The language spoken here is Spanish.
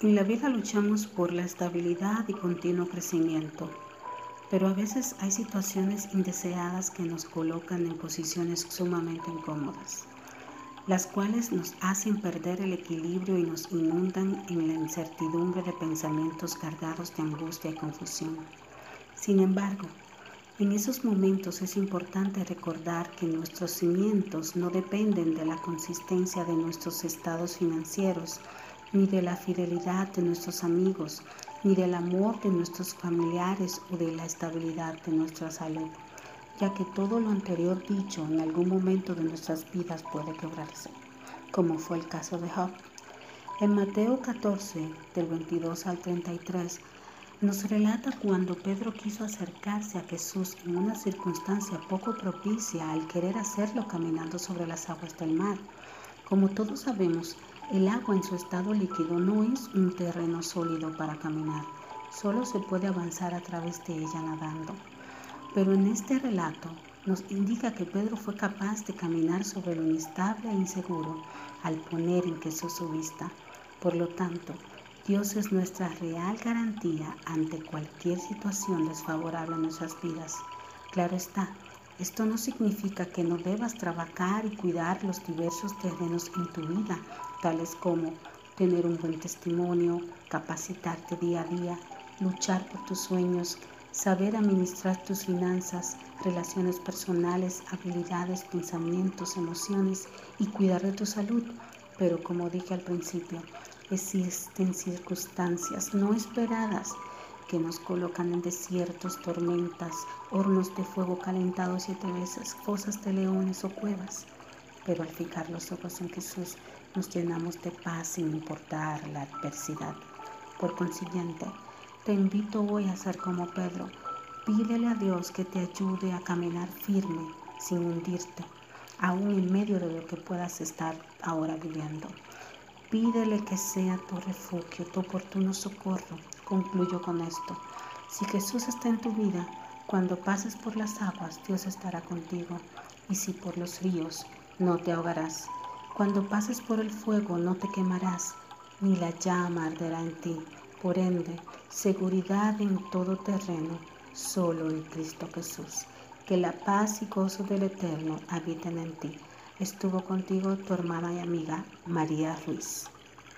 En la vida luchamos por la estabilidad y continuo crecimiento, pero a veces hay situaciones indeseadas que nos colocan en posiciones sumamente incómodas, las cuales nos hacen perder el equilibrio y nos inundan en la incertidumbre de pensamientos cargados de angustia y confusión. Sin embargo, en esos momentos es importante recordar que nuestros cimientos no dependen de la consistencia de nuestros estados financieros, ni de la fidelidad de nuestros amigos, ni del amor de nuestros familiares o de la estabilidad de nuestra salud, ya que todo lo anterior dicho en algún momento de nuestras vidas puede quebrarse, como fue el caso de Job. En Mateo 14, del 22 al 33, nos relata cuando Pedro quiso acercarse a Jesús en una circunstancia poco propicia al querer hacerlo caminando sobre las aguas del mar. Como todos sabemos, el agua en su estado líquido no es un terreno sólido para caminar, solo se puede avanzar a través de ella nadando. Pero en este relato nos indica que Pedro fue capaz de caminar sobre lo inestable e inseguro al poner en Jesús su vista. Por lo tanto, Dios es nuestra real garantía ante cualquier situación desfavorable en nuestras vidas. Claro está, esto no significa que no debas trabajar y cuidar los diversos terrenos en tu vida, tales como tener un buen testimonio, capacitarte día a día, luchar por tus sueños, saber administrar tus finanzas, relaciones personales, habilidades, pensamientos, emociones y cuidar de tu salud. Pero como dije al principio, existen circunstancias no esperadas que nos colocan en desiertos, tormentas, hornos de fuego calentados siete veces, fosas de leones o cuevas. Pero al fijar los ojos en Jesús, nos llenamos de paz sin importar la adversidad. Por consiguiente, te invito hoy a ser como Pedro. Pídele a Dios que te ayude a caminar firme, sin hundirte, aún en medio de lo que puedas estar ahora viviendo. Pídele que sea tu refugio, tu oportuno socorro. Concluyo con esto. Si Jesús está en tu vida, cuando pases por las aguas, Dios estará contigo. Y si por los ríos, no te ahogarás. Cuando pases por el fuego, no te quemarás, ni la llama arderá en ti. Por ende, seguridad en todo terreno, solo en Cristo Jesús. Que la paz y gozo del Eterno habiten en ti. Estuvo contigo tu hermana y amiga María Ruiz.